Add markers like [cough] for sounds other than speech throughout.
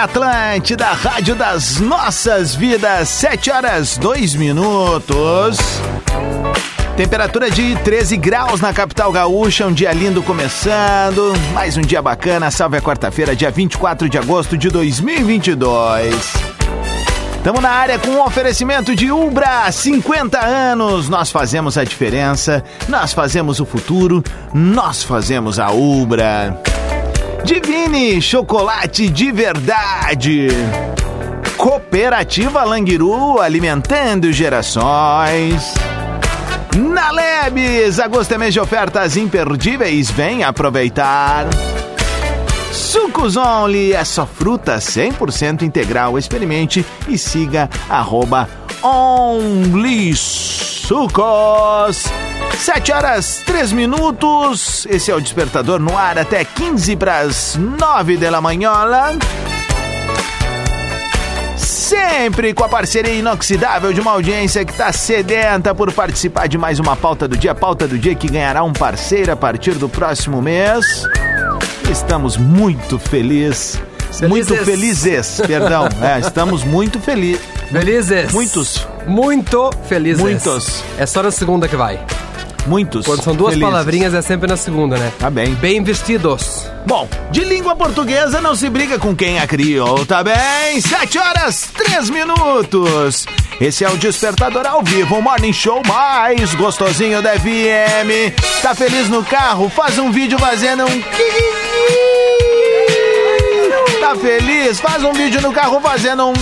Atlântida, Rádio das Nossas Vidas, 7 horas 2 minutos. Temperatura de 13 graus na capital gaúcha, um dia lindo começando. Mais um dia bacana, salve a quarta-feira, dia 24 de agosto de 2022. Estamos na área com um oferecimento de Ubra, 50 anos. Nós fazemos a diferença, nós fazemos o futuro, nós fazemos a Ubra. Divine Chocolate de Verdade. Cooperativa Languiru alimentando gerações. Na Lebes, agosto é mês de ofertas imperdíveis, vem aproveitar. Sucos Only é só fruta 100% integral. Experimente e siga arroba Only Sucos. 7 horas 3 minutos. Esse é o Despertador no ar até 15 para as 9 da manhã. Sempre com a parceria inoxidável de uma audiência que está sedenta por participar de mais uma pauta do dia. Pauta do dia que ganhará um parceiro a partir do próximo mês. Estamos muito felizes. Muito felizes, perdão. [laughs] É, estamos muito felizes. Felizes. Muitos. Muito felizes. Muitos. É só na segunda que vai. Muitos. Quando são duas felizes. palavrinhas é sempre na segunda, né? Tá bem. Bem vestidos. Bom, de língua portuguesa não se briga com quem a criou, tá bem? 7 horas 3 minutos. Esse é o Despertador ao vivo, o morning show mais gostosinho da FM. Tá feliz no carro? Faz um vídeo fazendo um. Tá feliz? Faz um vídeo no carro fazendo um.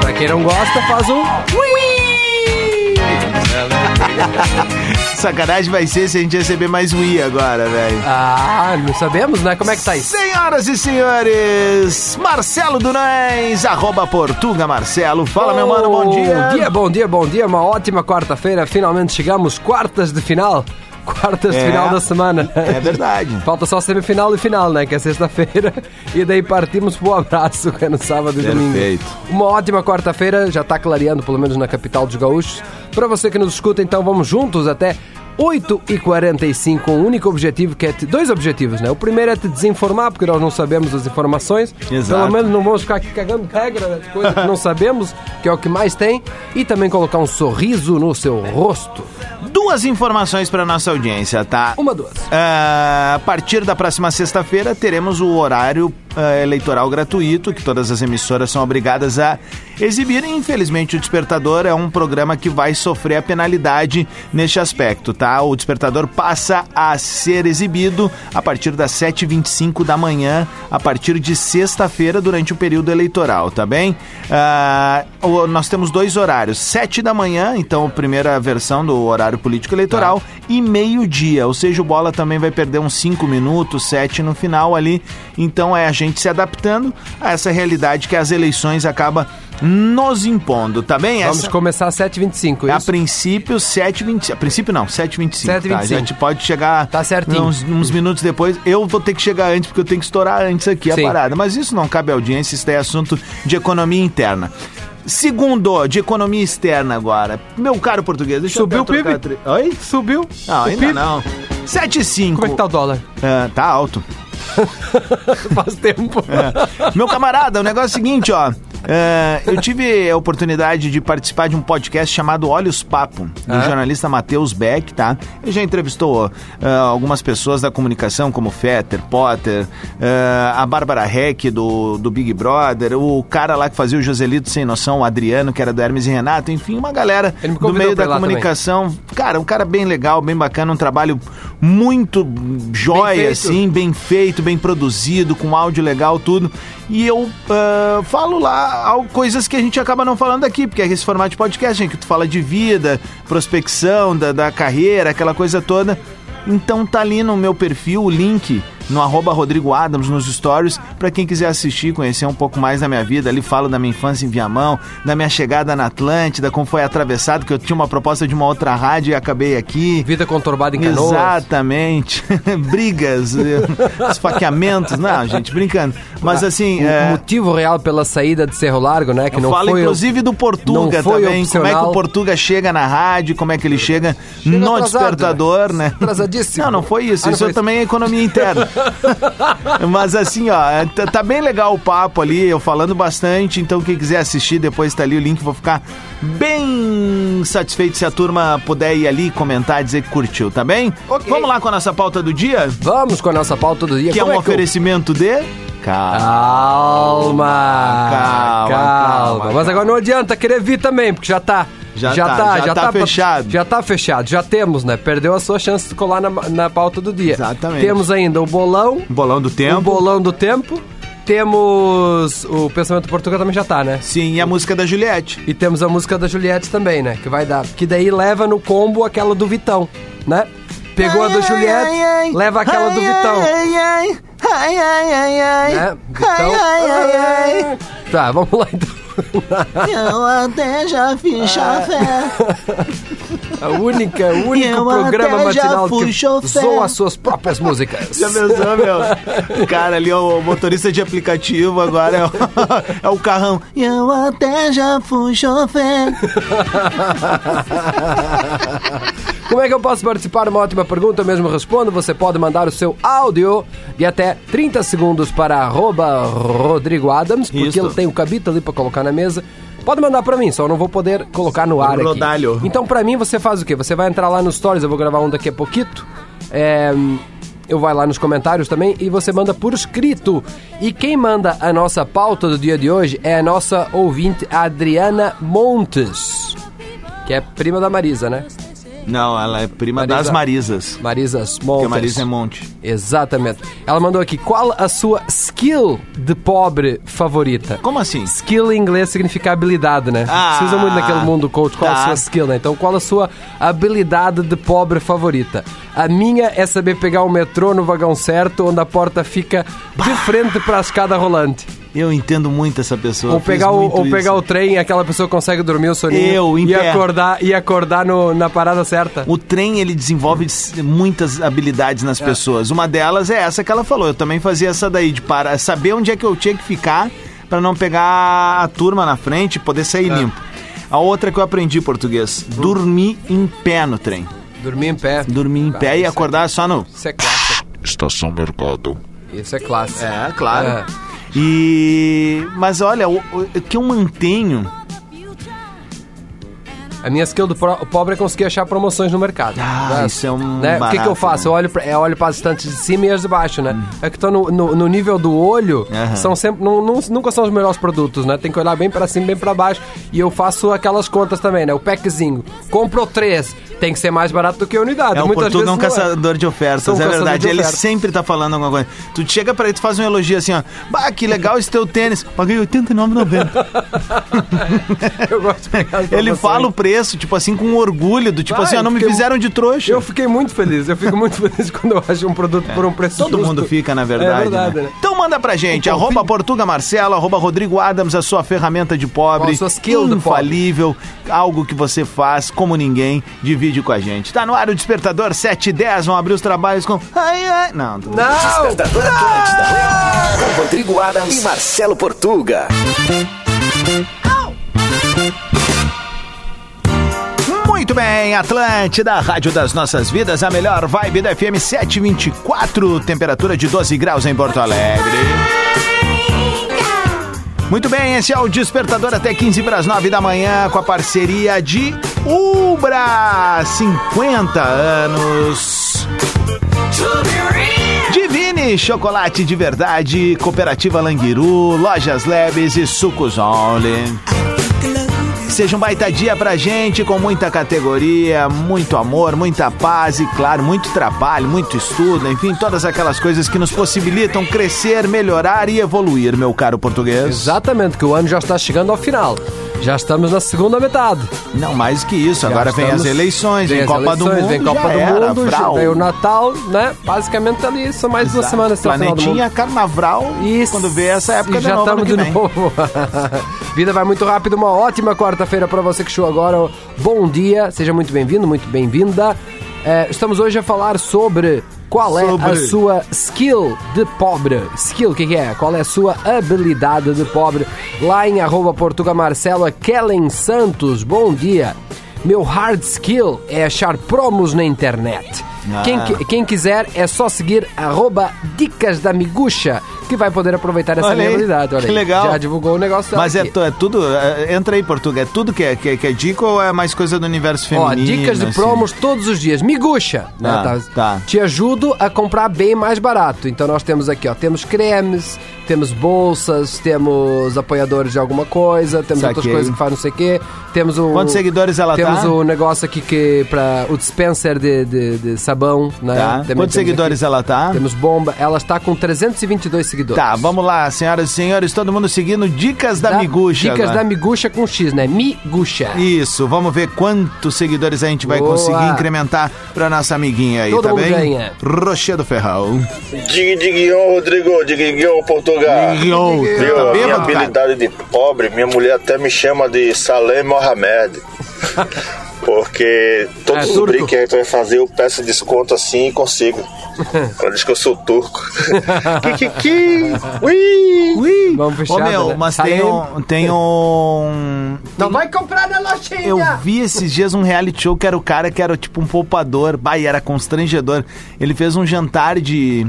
Pra quem não gosta, faz um. [laughs] Sacanagem vai ser se a gente receber mais Wii agora, velho. Ah, não sabemos, né? Como é que tá isso? Senhoras e senhores, Marcelo Dunães, arroba Portuga Marcelo. Fala, meu mano, bom dia. Bom dia, bom dia, bom dia. Uma ótima quarta-feira. Finalmente chegamos, quartas de final. Quartas de É. final da semana. É verdade. [laughs] Falta só semifinal e final, né? Que é sexta-feira. E daí partimos pro abraço, que é no sábado e domingo. Perfeito. Uma ótima quarta-feira, já tá clareando, pelo menos na capital dos gaúchos. Pra você que nos escuta, então vamos juntos até 8h45. Um único objetivo, que é. Te... Dois objetivos, né? O primeiro é te desinformar, porque nós não sabemos as informações. Exato. Pelo menos não vamos ficar aqui cagando regra, né? coisas que não [laughs] sabemos, que é o que mais tem. E também colocar um sorriso no seu rosto. Duas informações para nossa audiência, tá? Uma, duas. Ah, a partir da próxima sexta-feira teremos o horário ah, eleitoral gratuito que todas as emissoras são obrigadas a exibir. Infelizmente, o Despertador é um programa que vai sofrer a penalidade neste aspecto, tá? O Despertador passa a ser exibido a partir das 7h25 da manhã, a partir de sexta-feira, durante o período eleitoral, tá bem? O- nós temos dois horários: 7 da manhã, então a primeira versão do horário político eleitoral, e meio-dia, ou seja, o Bola também vai perder uns 5 minutos, 7 no final ali. Então é a gente se adaptando a essa realidade que as eleições acabam nos impondo, tá bem? Vamos Essa- começar às 7h25, a isso? princípio, 7h25. A princípio, não, 7h25. Tá? A 7h25. gente pode chegar Tá certinho. Uns, uns minutos depois. Eu vou ter que chegar antes, porque eu tenho que estourar antes aqui Sim. a parada. Mas isso não cabe à audiência, isso é assunto de economia interna. Segundo, de economia externa agora. Meu caro português, deixa Subiu eu o até trocar PIB? a Oi? Subiu? Não, O ainda PIB? não. 7,5. Como é que tá o dólar? É, tá alto. [laughs] Faz tempo. É. Meu camarada, o negócio é o seguinte, ó. É, eu tive a oportunidade de participar de um podcast chamado Olhos Papo, do Ah. jornalista Matheus Beck, tá? Ele já entrevistou ah, algumas pessoas da comunicação, como Fetter, Potter, ah, a Bárbara Heck, do, do Big Brother, o cara lá que fazia o Joselito Sem Noção, o Adriano, que era do Hermes e Renato, enfim, uma galera do meio da comunicação. Cara, um cara bem legal, bem bacana, um trabalho muito jóia, feito. assim, bem feito, bem produzido, com áudio legal, tudo. E eu ah, falo lá coisas que a gente acaba não falando aqui, porque é esse formato de podcast, em que tu fala de vida, prospecção da, da carreira, aquela coisa toda. Então tá ali no meu perfil o link no arroba Rodrigo Adams nos stories pra quem quiser assistir, conhecer um pouco mais da minha vida. Ali falo da minha infância em Viamão, da minha chegada na Atlântida, como foi atravessado, que eu tinha uma proposta de uma outra rádio e acabei aqui. Vida conturbada em canoas. Exatamente. [laughs] Brigas, eh, esfaqueamentos. Não, gente, brincando. Mas assim. O é, motivo real pela saída de Cerro Largo, né? Que não Fala foi inclusive do Portuga também. Como é que opcional. o Portuga chega na rádio, como é que ele chega, no atrasado, despertador, né? Atrasadíssimo. Não, não foi isso. Ah, não isso foi também é economia interna. [laughs] [laughs] Mas assim, ó, tá, tá bem legal o papo ali, eu falando bastante. Então, quem quiser assistir, depois tá ali o link. Vou ficar bem satisfeito se a turma puder ir ali comentar, dizer que curtiu, tá bem? Ok. Vamos lá com a nossa pauta do dia, Vamos com a nossa pauta do dia. que é Como um que eu- oferecimento de. Calma. Calma, Calma, calma, Mas agora não adianta querer vir também, porque já tá. Já tá, já tá fechado. Já tá fechado, já temos, né? Perdeu a sua chance de colar na, na pauta do dia. Exatamente. Temos ainda o bolão, Bolão do o tempo. bolão do tempo. Temos o pensamento português também já tá, né? Sim, e a música da Juliette. E temos a música da Juliette também, né? Que vai dar. Que daí leva no combo aquela do Vitão, né? Pegou a da Juliette, leva aquela do Vitão. Ai, ai, ai, ai, ai, ai. Né? Vitão. Ai, ai, ai, ai. Tá, vamos lá então. Eu até já fiz chafé. A única, o único Eu programa matinal que zoa as suas próprias músicas. Já pensou, meu? O cara ali, o motorista de aplicativo, agora é o, é o carrão. Eu até já fui chofer. [laughs] Como é que eu posso participar? Uma ótima pergunta, eu mesmo respondo. Você pode mandar o seu áudio de até 30 segundos para arroba Rodrigo Adams, porque Isso. ele tem o cabito ali para colocar na mesa. Pode mandar para mim, só não vou poder colocar no ar Rodalho. aqui. Então, para mim, você faz o quê? Você vai entrar lá nos stories, eu vou gravar um daqui a pouquito. É, eu vai lá nos comentários também e você manda por escrito. E quem manda a nossa pauta do dia de hoje é a nossa ouvinte Adriana Montes, que é prima da Marisa, né? Não, ela é prima Marisa. das Marisas. Marisas Porque Montes. a Marisa é monte. Exatamente. Ela mandou aqui, qual a sua skill de pobre favorita? Como assim? Skill em inglês significa habilidade, né? Ah, usa muito naquele mundo coach. Qual a tá. sua skill, né? Então, qual a sua habilidade de pobre favorita? A minha é saber pegar o metrô no vagão certo, onde a porta fica de frente para a escada rolante. Eu entendo muito essa pessoa. Ou pegar, o, ou pegar o trem e aquela pessoa consegue dormir o soninho. Eu, em e pé. acordar E acordar no- na parada certa. O trem, ele desenvolve muitas habilidades nas pessoas. Uma delas é essa que ela falou. Eu também fazia essa daí, de parar, saber onde é que eu tinha que ficar pra não pegar a turma na frente e poder sair limpo. A outra que eu aprendi em português, dormir em pé no trem. Dormir em pé. Dormir em Ah, pé e é- acordar só no... Isso é classe. Estação Mercado. Isso é classe. É, claro. É. E... Mas olha, o, o que eu mantenho... A minha skill do pro- pobre é conseguir achar promoções no mercado. Ah, Né? isso é um Né? O que, que eu barato, faço? né? Eu olho, pra, eu olho para as estantes de cima e as de baixo, né? É que estão no, no, no nível do olho, são sempre, não, não- nunca são os melhores produtos, né? Tem que olhar bem para cima, bem para baixo. E eu faço aquelas contas também, né? O packzinho. Compro três, tem que ser mais barato do que a unidade. É o Muitas Portuga é um vezes não caçador de ofertas, um é verdade. de Ele ofertas. sempre tá falando alguma coisa. Tu chega pra ele, tu faz um elogio assim, ó. Bah, que legal esse teu tênis. Paguei R$ 89,90. [laughs] Eu gosto de pegar ele fala o preço, tipo assim, com orgulho, do tipo Vai, assim, ó, não me fiquei- fizeram de trouxa. Eu fiquei muito feliz, eu fico muito [laughs] feliz quando eu acho um produto por um preço Todo justo. mundo fica, na verdade. É verdade, né? né? Então manda pra gente, Então, arroba Portuga Marcelo, arroba Rodrigo Adams, a sua ferramenta de pobre. Qual a sua skill infalível, algo que você faz como ninguém, divide com a gente. Tá no ar o Despertador 710, vão abrir os trabalhos com... Ai, ai... Não, tô- Não! Despertador Atlântida. Com Rodrigo Adams e Marcelo Portuga. Muito bem, Atlântida, Rádio das Nossas Vidas, a melhor vibe da FM 724, temperatura de 12 graus em Porto Alegre. Muito bem, esse é o Despertador até 15 para as 9 da manhã, com a parceria de Ubra, 50 anos. Divine, chocolate de verdade, Cooperativa Languiru, Lojas Leves e Sucos Only. Seja um baita dia pra gente, com muita categoria, muito amor, muita paz e, claro, muito trabalho, muito estudo, enfim, todas aquelas coisas que nos possibilitam crescer, melhorar e evoluir, meu caro português. Exatamente, que o ano já está chegando ao final. Já estamos na segunda metade. Não, mais que isso, Já agora vem as eleições, vem, as Copa do eleições, Mundo, Vem Copa do era, Mundo, vem o Natal, né? Basicamente ali são mais duas Exato. até final do mundo. Planetinha Carnaval, Isso. quando vê essa época E já novo, estamos de novo. [laughs] Vida vai muito rápido. Uma ótima quarta-feira para você que chegou agora. Bom dia, seja muito bem-vindo, muito bem-vinda. É, estamos hoje a falar sobre qual é a sua skill de pobre. Skill, o que, que é? Qual é a sua habilidade de pobre? Lá em arroba Portuga Marcelo, a Kellen Santos, bom dia. Meu hard skill é achar promos na internet. Ah. Quem, qui- quem quiser é só seguir arroba Dicas da Miguxa, que vai poder aproveitar essa Olha aí, habilidade. Olha que aí. legal. Já divulgou o negócio Mas é, é tudo, é, entra aí, Portuga, é tudo que é, que, é- que é dica ou é mais coisa do universo Ó, feminino? dicas de assim? promos todos os dias. Miguxa, né, Ah, tá. Te ajudo a comprar bem mais barato. Então nós temos aqui, ó, temos cremes, temos bolsas, temos apoiadores de alguma coisa, temos outras Saquei. coisas que faz não sei o quê. Temos o Quantos seguidores ela temos tá? o negócio aqui que para o dispenser de, de, de sabão, né? Tá. Quantos seguidores aqui. ela tá? Temos bomba. Ela está com 322 seguidores. Tá, vamos lá, senhoras e senhores, todo mundo seguindo Dicas da Tá? Miguxa. Dicas agora. da Miguxa com X, né? Miguxa. Isso, vamos ver quantos seguidores a gente vai Boa. conseguir incrementar pra nossa amiguinha aí, Todo tá mundo bem? ganha. Rochedo Ferral. Dig Diguion, Rodrigo, Diguion, Portugal. Viu? tá minha habilidade de pobre, minha mulher até me chama de Salem Mohamed. [laughs] Porque todos É, os brinquedos que a gente vai fazer, eu peço desconto assim e consigo. [laughs] Ela diz que eu sou turco. [laughs] Kikiki! Ui! Ui! Vamos fechar, Ô, meu, né? mas tem um... Tem um... Não vai comprar na lojinha! Eu vi esses dias um reality show que era o cara que era tipo um poupador. Bah, e era constrangedor. Ele fez um jantar de,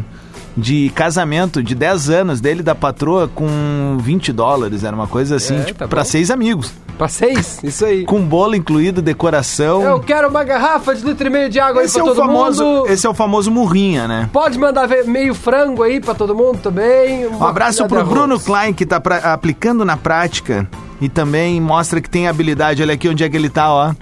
de casamento de 10 anos dele e da patroa com 20 dólares. Era uma coisa assim, É, tipo, tá pra bom. seis amigos. Pra seis? Isso aí. Com bolo incluído, decoração. Eu quero uma garrafa de litro e meio de água esse, aí é pra o todo famoso, mundo. esse é o famoso murrinha, né? Pode mandar ver meio frango aí pra todo mundo também. Um abraço pro Bruno Klein, que tá pra- aplicando na prática e também mostra que tem habilidade. Olha aqui onde é que ele tá, ó.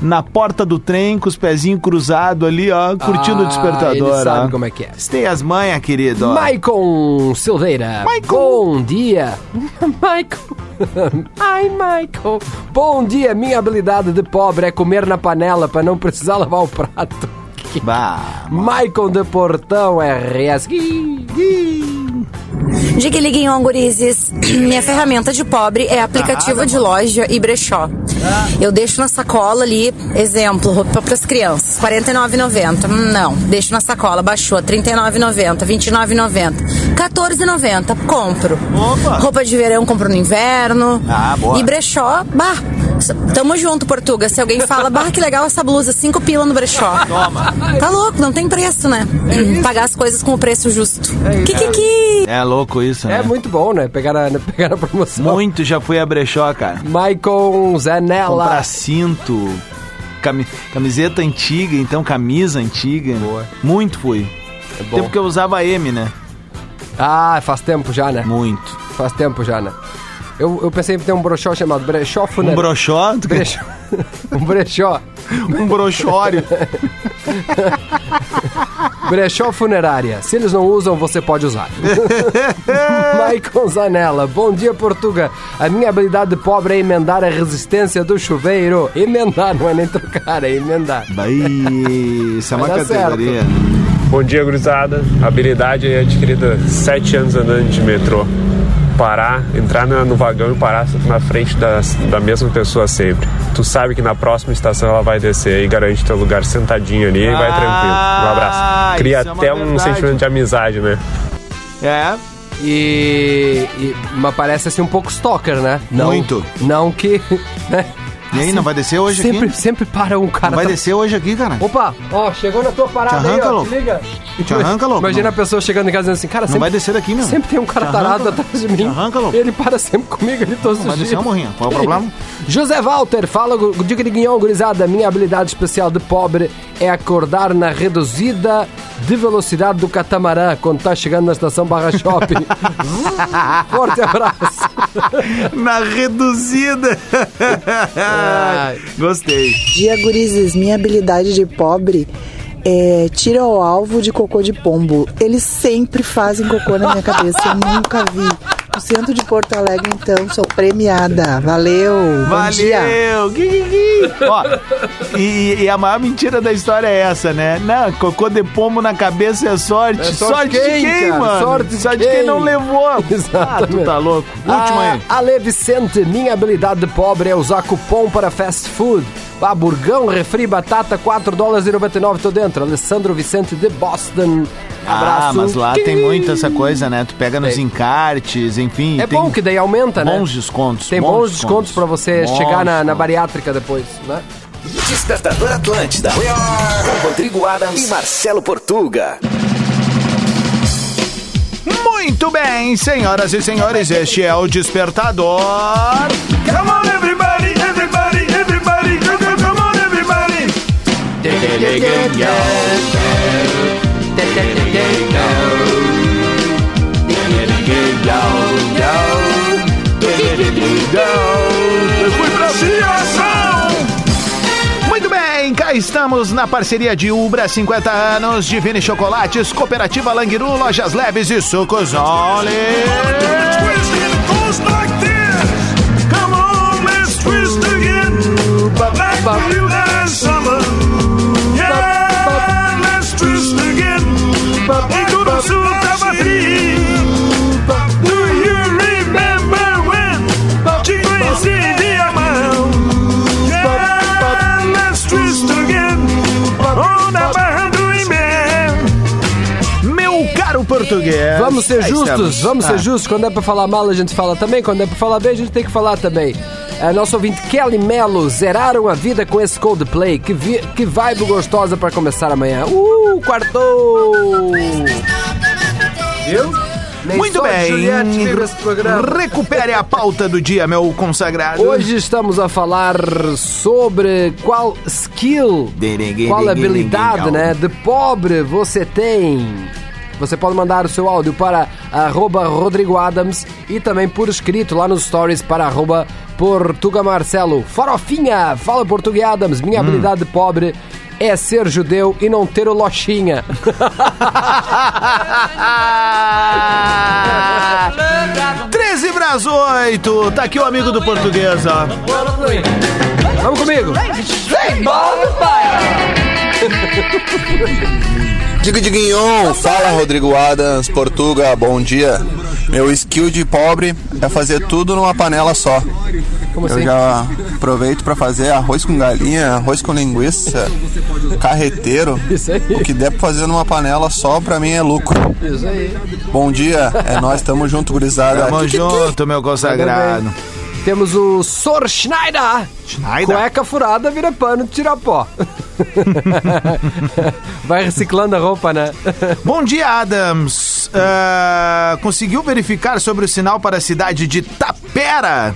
Na porta do trem, com os pezinhos cruzados ali, ó, curtindo o despertador. Ele sabe ó. como é que é. Tem as manhas, querido. ó. Maicon Silveira. Maicon. Bom dia. [laughs] Maicon. [laughs] Ai, Michael. Bom dia. Minha habilidade de pobre é comer na panela pra não precisar [laughs] lavar o prato. Bah. Maicon de Portão RS. Diga liguinho, gurizes. Minha ferramenta de pobre é aplicativo de loja e brechó. Eu deixo na sacola ali, exemplo, roupa para as crianças, R$ 49,90. Hum, Não, deixo na sacola, baixou, R$ 39,90, R$ 29,90, R$ 14,90. Compro. Opa. Roupa de verão compro no inverno. Ah, boa. E brechó, bah, tamo junto, Portuga. Se alguém fala, bah, que legal essa blusa, cinco pila no brechó. Toma. Tá louco, não tem preço, né? Pagar as coisas com o preço justo. Kikiki! É louco isso, né? É muito bom, né? Pegar a, pegar a promoção. Muito já fui a brechó, cara. Maicon Zanella. Comprar cinto, cami- camiseta antiga, então camisa antiga. Boa. Muito fui. É bom. Tempo que eu usava M, né? Ah, faz tempo já, né? Muito. Faz tempo já, né? Eu, eu pensei em ter um brechó chamado brechó Um funerário. brochó? brechó. [laughs] um brechó. Um brochório. [laughs] Brechó funerária. Se eles não usam, você pode usar. [laughs] Maicon Zanella. Bom dia, Portuga. A minha habilidade pobre é emendar a resistência do chuveiro. Emendar, não é nem trocar, é emendar. Vai, isso é uma categoria. Bom dia, gurizada. Habilidade aí adquirida sete anos andando de metrô. Parar, entrar na- no vagão e parar na frente da, da mesma pessoa sempre. Tu sabe que na próxima estação ela vai descer e garante teu lugar sentadinho ali e vai Ah, tranquilo. Um abraço. Cria é até um verdade. sentimento de amizade, né? É, E, e mas parece assim um pouco stalker, né? Não, Muito. Não que, [laughs] né? E aí, não vai descer hoje sempre, aqui? sempre para um cara. Não vai tá- descer hoje aqui, cara? Opa, ó, chegou na tua parada Te arranca, aí, ó, louco. te liga. Te arranca, louco. Imagina Não. a pessoa chegando em casa dizendo assim, cara, Não sempre, vai descer daqui, meu. sempre tem um cara Te arranca, tarado louco. atrás de mim. Te arranca, louco. Ele para sempre comigo ali todos Vai os descer dias. um morrinho. Qual é o problema? [laughs] José Walter, fala, diga de guinhão, gurizada. Minha habilidade especial de pobre é acordar na reduzida de velocidade do catamarã quando tá chegando na estação Barra Shopping. [laughs] Forte abraço. Na reduzida. [laughs] Ai. Gostei. Dia, gurizes, minha habilidade de pobre é tira o alvo de cocô de pombo. Eles sempre fazem cocô na minha cabeça, eu nunca vi. No centro de Porto Alegre, então, sou premiada. Valeu. Valeu! Gui, gui, gui. Ó, e, e a maior mentira da história é essa, né? Não, cocô de pombo na cabeça é sorte. É sorte de quem, quem, cara? mano? Sorte de de quem quem? não levou. [laughs] Ah, tu tá louco. Último aí. Ah, Ale Vicente, minha habilidade de pobre é usar cupom para fast food. Ah, burgão, refri, batata, 4 dólares e 99, tô dentro. Alessandro Vicente de Boston. Abraço. Ah, mas lá tem muito essa coisa, né? Tu pega nos Tem. encartes, enfim. É tem bom que daí aumenta, né? Bons descontos. Tem bons descontos pra você Bons chegar na, na descontos. bariátrica depois, né? Despertador Atlântida. Com Rodrigo Adams e Marcelo Portuga. Muito bem, senhoras e senhores, este é o Despertador. Come on, everybody, everybody, fui pra ação. Muito bem, cá estamos na parceria de Ubra 50 anos, Divine Chocolates, Cooperativa Languiru, Lojas Leves e Sucos Only. Meu português. Vamos ser justos, estamos. vamos Ah. ser justos. Quando é pra falar mal, a gente fala também. Quando é pra falar bem, a gente tem que falar também. É, nosso ouvinte Kelly Mello, zeraram a vida com esse Coldplay. Que, vi, que vibe gostosa pra começar amanhã. Uh, quartou! Viu? Nem Muito bem. Juliette. Recupere a pauta do dia, meu consagrado. Hoje estamos a falar sobre qual skill, qual habilidade né, de pobre você tem. Você pode mandar o seu áudio para arroba Rodrigo Adams e também por escrito lá nos stories para arroba Portuga Marcelo. Farofinha, fala Portuga Adams, minha habilidade de pobre é ser judeu e não ter o lochinha. 13 para 8. Tá aqui o amigo do português, ó. Vamos comigo! Diga Diguinhon, fala Rodrigo Adams, Portuga, bom dia. Meu skill de pobre é fazer tudo numa panela só. Como Eu assim? já aproveito para fazer arroz com galinha, arroz com linguiça, carreteiro. Isso aí. O que der pra fazer numa panela só, pra mim é lucro. Isso aí. Bom dia, é nós, tamo junto, gurizada. Tamo Que- que- que- junto, meu consagrado. Temos o Sor Schneider. Schneider? Cueca furada vira pano de tirar pó. [laughs] Vai reciclando a roupa, né? Bom dia, Adams. Ah, conseguiu verificar sobre o sinal para a cidade de Tapera?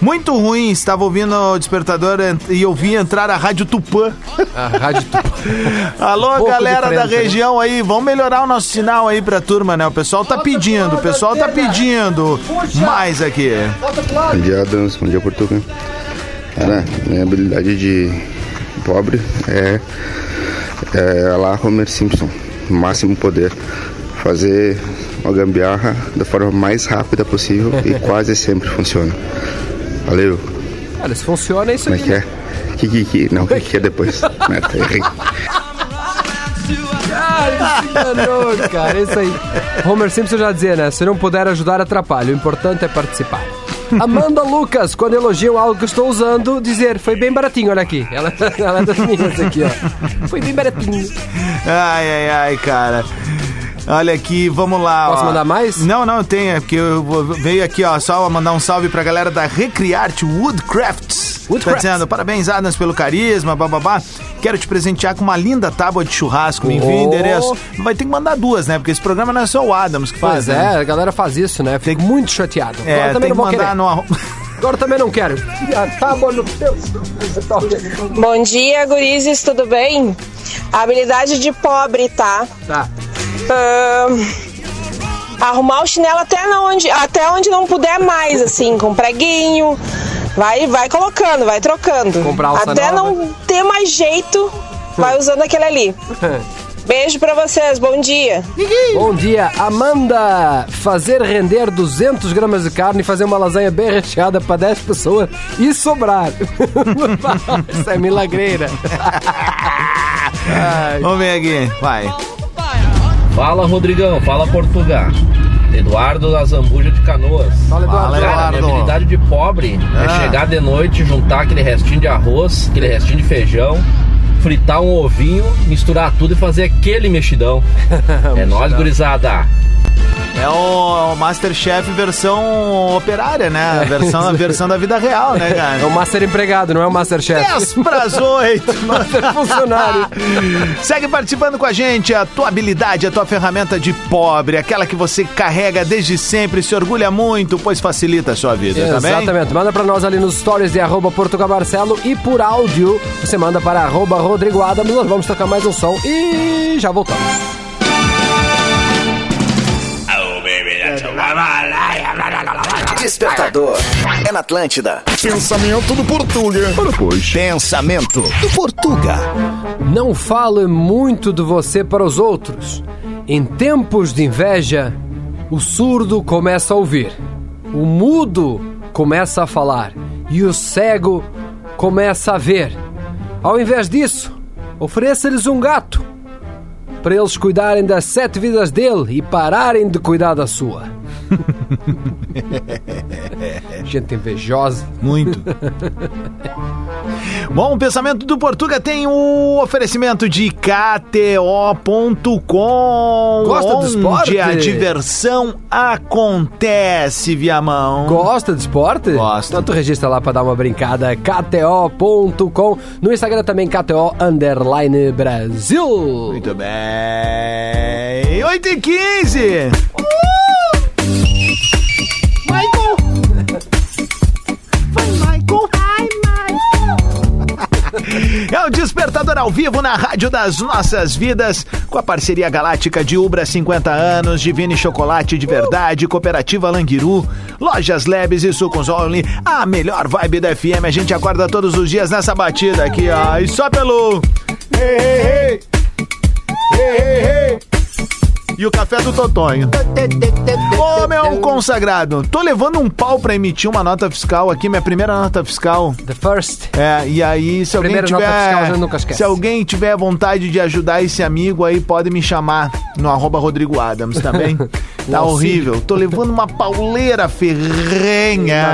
Muito ruim, estava ouvindo o despertador e eu vi entrar a Rádio Tupã. A rádio [laughs] Alô, Pouco galera da né? região aí, vamos melhorar o nosso sinal aí pra turma, né? O pessoal tá pedindo, o pessoal tá pedindo mais aqui. Bom dia, Adams. Bom dia, Portugal. Cara, minha habilidade de pobre é, é lá Homer Simpson. Máximo poder. Fazer uma gambiarra da forma mais rápida possível e [laughs] quase sempre funciona. Valeu. Olha, se funciona, é isso Como é aqui. que é? Que, que, que, não, que, que é depois. [laughs] Merda, errei. Ah, ele se enganou, cara. É isso aí. Homer Simpson já dizia, né? Se não puder ajudar, atrapalha. O importante é participar. Amanda Lucas, quando elogiam algo que estou usando, dizer, foi bem baratinho, olha aqui. Ela, ela é das minhas aqui, ó. Foi bem baratinho. Ai, ai, ai, cara. Olha aqui, vamos lá. Posso ó. mandar mais? Não, não, tem, é porque eu vou- veio aqui, ó, só mandar um salve pra galera da Recriarte Woodcrafts. Tá Woodcrafts. dizendo, parabéns, Adams, pelo carisma, bababá. Quero te presentear com uma linda tábua de churrasco. Me envia o Oh. endereço. Vai ter que mandar duas, né? Porque esse programa não é só o Adams que faz, Pois né? é, a galera faz isso, né? Fico muito chateado. É, Agora também tem não que mandar no Agora também não quero. Ah, tá bom no teu. Bom dia, gurizes, tudo bem? Habilidade de pobre, tá? Tá. Ahn, arrumar o chinelo até onde, até onde não puder mais, assim, com preguinho. Vai, vai colocando, vai trocando. Comprar até nova. não ter mais jeito, vai usando aquele ali. [laughs] Beijo pra vocês, bom dia. Bom dia, Amanda. Fazer render 200 gramas de carne e fazer uma lasanha bem recheada para 10 pessoas e sobrar. [laughs] Isso é milagreira. [laughs] Vamos ver aqui, vai. Fala Rodrigão, fala Portugal. Eduardo da Zambuja de Canoas. Fala, Eduardo. Cara, minha Eduardo. habilidade de pobre Ah. é chegar de noite, juntar aquele restinho de arroz, aquele restinho de feijão, fritar um ovinho, misturar tudo e fazer aquele mexidão. [laughs] é nóis, gurizada. É o Masterchef versão operária, né? A versão, a versão da vida real, né, É cara? o Master empregado, não é o Masterchef. 10 pras 8. [laughs] Master funcionário. Segue participando com a gente. A tua habilidade, a tua ferramenta de pobre, aquela que você carrega desde sempre, se orgulha muito, pois facilita a sua vida, tá bem? Exatamente. Manda pra nós ali nos stories de arroba e por áudio você manda para arroba Rodrigo Adams. Nós vamos tocar mais um som e já voltamos. Despertador. É na Atlântida. Pensamento do Portuga. Pensamento do Portuga. Não fale muito de você para os outros. Em tempos de inveja, o surdo começa a ouvir, o mudo começa a falar e o cego começa a ver. Ao invés disso, ofereça-lhes um gato para eles cuidarem das sete vidas dele e pararem de cuidar da sua. [laughs] Gente invejosa. Muito. [laughs] Bom, o pensamento do Portuga tem o oferecimento de KTO.com. Gosta do esporte? Onde a diversão acontece, Viamão. Gosta de esporte? Gosto. Então tu registra lá pra dar uma brincada. KTO.com. No Instagram também KTO Underline Brasil. Muito bem. 8 e 15. Michael! O Despertador ao vivo na Rádio das Nossas Vidas, com a parceria galáctica de Ubra 50 anos, Divine Chocolate de Verdade, Cooperativa Languiru, Lojas Lebes e Sucos Only, a melhor vibe da FM. A gente acorda todos os dias nessa batida aqui, ó, e só pelo... Hey, hey, hey. E o café do Totonho. Ô, meu consagrado, tô levando um pau pra emitir uma nota fiscal aqui, minha primeira nota fiscal. The first. É, e aí, se alguém Primeira tiver. nota fiscal, a gente nunca esquece. Se alguém tiver vontade de ajudar esse amigo aí, pode me chamar no arroba Rodrigo Adams, tá bem? [laughs] tá horrível. Tô levando uma pauleira ferrenha.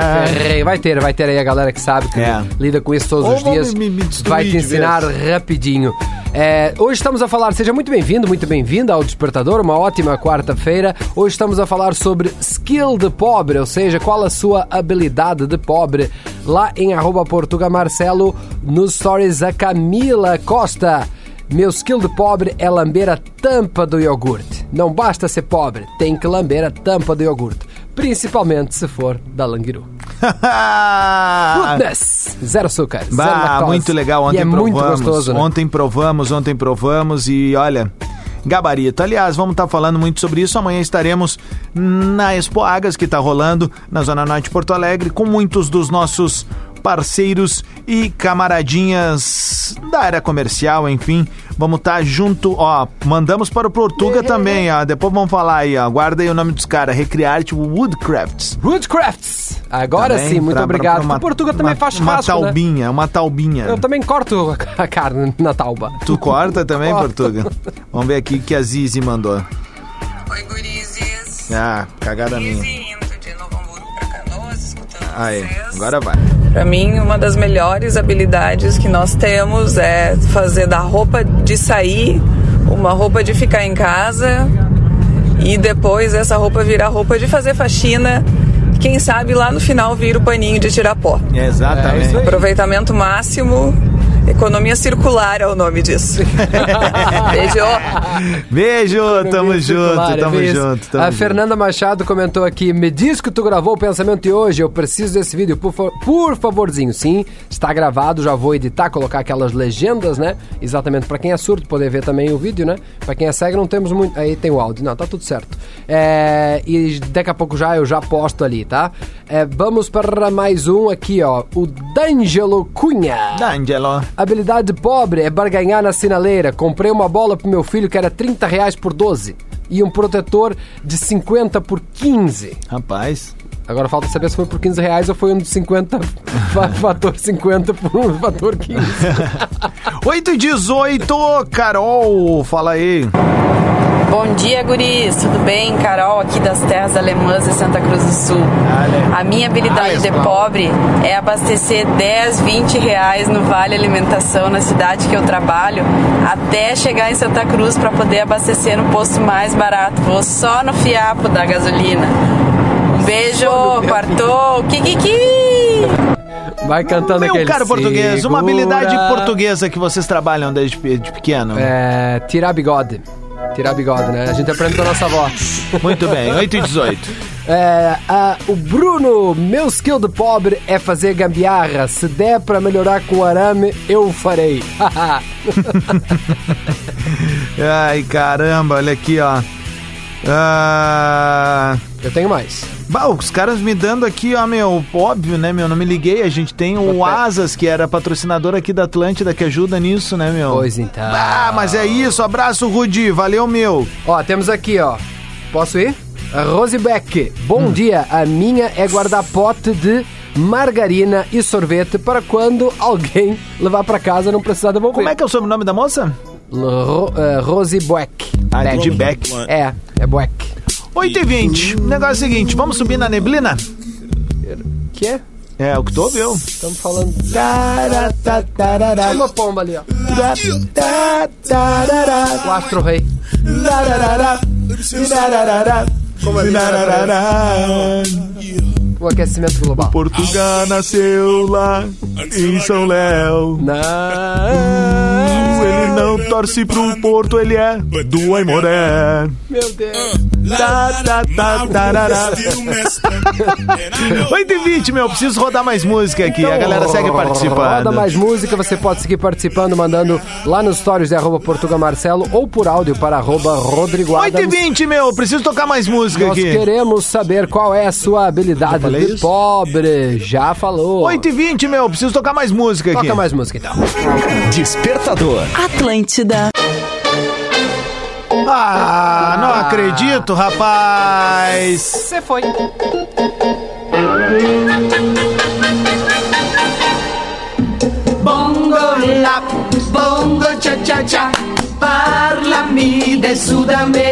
Vai ter, vai ter aí a galera que sabe que É. lida com isso todos Ou os dias. me- me vai te ensinar rapidinho. É, hoje estamos a falar, seja muito bem-vindo, muito bem-vinda ao Despertador, uma ótima quarta-feira. Hoje estamos a falar sobre skill de pobre, ou seja, qual a sua habilidade de pobre. Lá em arroba Portuga Marcelo, nos stories a Camila Costa. Meu skill de pobre é lamber a tampa do iogurte. Não basta ser pobre, tem que lamber a tampa do iogurte. Principalmente se for da Languiru. [laughs] Goodness! Zero açúcar, zero Bah, lactose. muito legal. Ontem e é provamos. muito gostoso, né? Ontem provamos, ontem provamos e olha. Gabarito. Aliás, vamos estar falando muito sobre isso. Amanhã estaremos na Expo Agas, que está rolando na Zona Norte de Porto Alegre, com muitos dos nossos parceiros e camaradinhas da área comercial, enfim. Vamos estar junto, ó. Mandamos para o Portuga também, ó. Depois vamos falar aí, ó. Guarda aí o nome dos caras. Recriarte Woodcrafts. Woodcrafts! Agora Também sim, muito pra- obrigado. pra- pra o Portuga também uma- faz Uma churrasco, né? taubinha, uma taubinha. Eu também corto [laughs] a carne na tauba. Tu corta também, Corto. Portuga? Vamos ver aqui o que a Zizi mandou. Oi, gurizes. Ah, cagada minha. Aí, agora vai. Para mim, uma das melhores habilidades que nós temos é fazer da roupa de sair uma roupa de ficar em casa e depois essa roupa virar roupa de fazer faxina. Quem sabe lá no final vira o paninho de tirar pó. Exatamente. Aproveitamento máximo Economia circular é o nome disso. [laughs] Beijo. Beijo, tamo junto, Claro, tamo é junto. Tamo a junto. Fernanda Machado comentou aqui: Me diz que tu gravou o pensamento de hoje. Eu preciso desse vídeo, por, fa- por favorzinho. Sim, está gravado. Já vou editar, colocar aquelas legendas, né? Exatamente para quem é surdo poder ver também o vídeo, né? Para quem é cego, não temos muito. Aí tem o áudio. Não, tá tudo certo. É, E daqui a pouco já eu já posto ali, tá? É, vamos para mais um aqui, ó. O D'Angelo Cunha. D'Angelo. Habilidade pobre é barganhar na sinaleira. Comprei uma bola pro meu filho que era 30 reais por 12. E um protetor de 50 por 15. Rapaz. Agora falta saber se foi por 15 reais ou foi um de 50, [laughs] fa- fator 50 por um fator 15. 8 [laughs] e 18, Carol, fala aí. Bom dia, guris. Tudo bem? Carol, aqui das terras alemãs de Santa Cruz do Sul. A minha habilidade de pobre é abastecer 10, 20 reais no Vale Alimentação na cidade que eu trabalho até chegar em Santa Cruz para poder abastecer no posto mais barato. Vou só no fiapo da gasolina. Um beijo, quartou, kikiki! Vai cantando Meu aquele caro português, uma segura. habilidade portuguesa que vocês trabalham desde de pequeno. É. Tirar bigode. Tirar bigode, né? A gente aprende com a nossa avó. Muito bem, [laughs] 8 e 18. É, ah, o Bruno, meu skill de pobre é fazer gambiarra. Se der pra melhorar com arame, eu farei. [laughs] Ai, caramba, olha aqui, ó. Ah, Eu tenho mais. Bah, os caras me dando aqui, ó, meu, óbvio, né, meu? Não me liguei. A gente tem o Asas, que era patrocinador aqui da Atlântida, que ajuda nisso, né, meu? Pois então. Ah, mas é isso. Abraço, Rudi. Valeu, meu. Ó, temos aqui, ó. Posso ir? A Rose Beck. Bom dia. A minha é guardar pote de margarina e sorvete para quando [laughs] alguém levar pra casa não precisar devolver. Como é que é o sobrenome da moça? Ro, eh, Rose Beck. Ah, entendi, Beck. É, é Beck. 8 e 20. O negócio é o seguinte, vamos subir na neblina? Que é? É, o que tu ouviu. Estamos falando. Olha uma pomba ali, ó. O Astro Rei. Como é O aquecimento global. Portugal nasceu lá em São Léo. Ele não torce pro Porto, ele é do Aimoré. Meu Deus. Tá, tá, tá, tarará. 8 [laughs] e 20, meu, preciso rodar mais música aqui. A galera segue participando. Roda mais música, você pode seguir participando, mandando lá nos stories de arroba Portuga Marcelo ou por áudio para arroba Rodrigo 8 e Adams. 20, meu, preciso tocar mais música Nós aqui. queremos saber qual é a sua habilidade de isso? pobre. Já falou. 8 e 20, meu, preciso tocar mais música aqui. Toca mais música então. Despertador. Atlântida. Ah, não acredito, rapaz. Você foi. Bongo la, bongo cha cha cha, parlami de Sudamérica.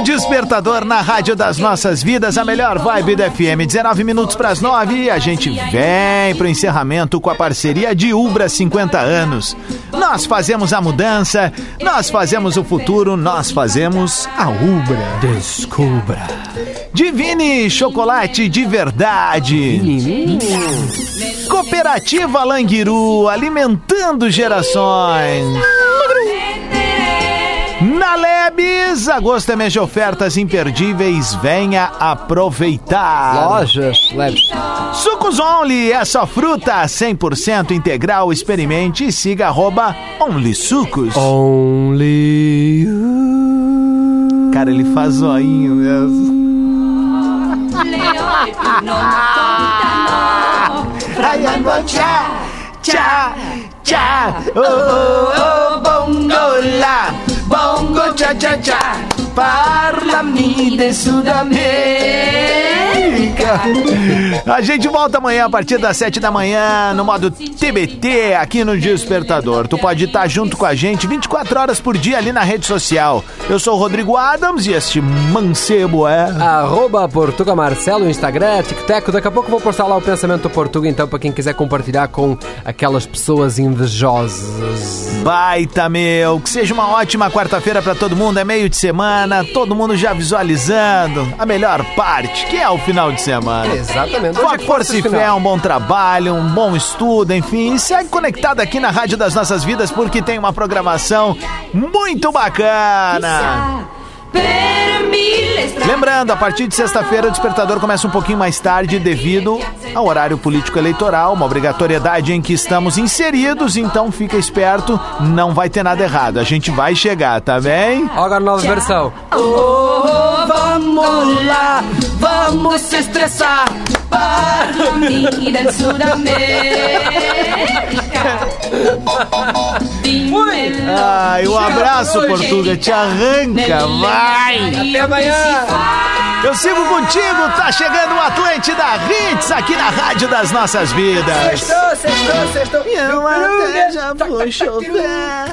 O Despertador na Rádio das Nossas Vidas, a melhor vibe do FM. 19 minutos para as 9 e a gente vem pro encerramento com a parceria de Ubra 50 anos. Nós fazemos a mudança, nós fazemos o futuro, nós fazemos a Ubra. Descubra. Divine Chocolate de Verdade. Cooperativa Languiru, alimentando gerações. Na Lebes, agosto é mês de ofertas imperdíveis, venha aproveitar. Lojas Lebes. Sucos Only, é só fruta 100% integral, experimente e siga arroba Only Sucos. Only Cara, ele faz zoinho mesmo. Ai, ando tchá, tchá, tchá, oh, oh, oh, bongo lá, bongo tchá, tchá, tchá, parlami de Sudamérica. A gente volta amanhã a partir das 7 da manhã no modo TBT aqui no Despertador. Tu pode estar junto com a gente 24 horas por dia ali na rede social. Eu sou o Rodrigo Adams e este mancebo é. Arroba Portuga Marcelo, Instagram, TikTok. Daqui a pouco eu vou postar lá o pensamento do Portuga, então, pra quem quiser compartilhar com aquelas pessoas invejosas. Baita, meu. Que seja uma ótima quarta-feira pra todo mundo. É meio de semana, todo mundo já visualizando a melhor parte, que é o final de de semana. Exatamente. É força e quarta fé, um bom trabalho, um bom estudo, enfim. E segue conectado aqui na Rádio das Nossas Vidas porque tem uma programação muito bacana. Lembrando, a partir de sexta-feira o despertador começa um pouquinho mais tarde devido ao horário político eleitoral, uma obrigatoriedade em que estamos inseridos, então fica esperto, não vai ter nada errado. A gente vai chegar, tá bem? Olha a nova versão. Oh, vamos lá, vamos se estressar para mí del Sudamérica. Ai, um abraço, Portuga, te arranca, vai! Até amanhã! Eu sigo contigo, tá chegando o Atlântida Hits aqui na Rádio das Nossas Vidas. Sextou, sextou, sextou. E eu até já vou chover.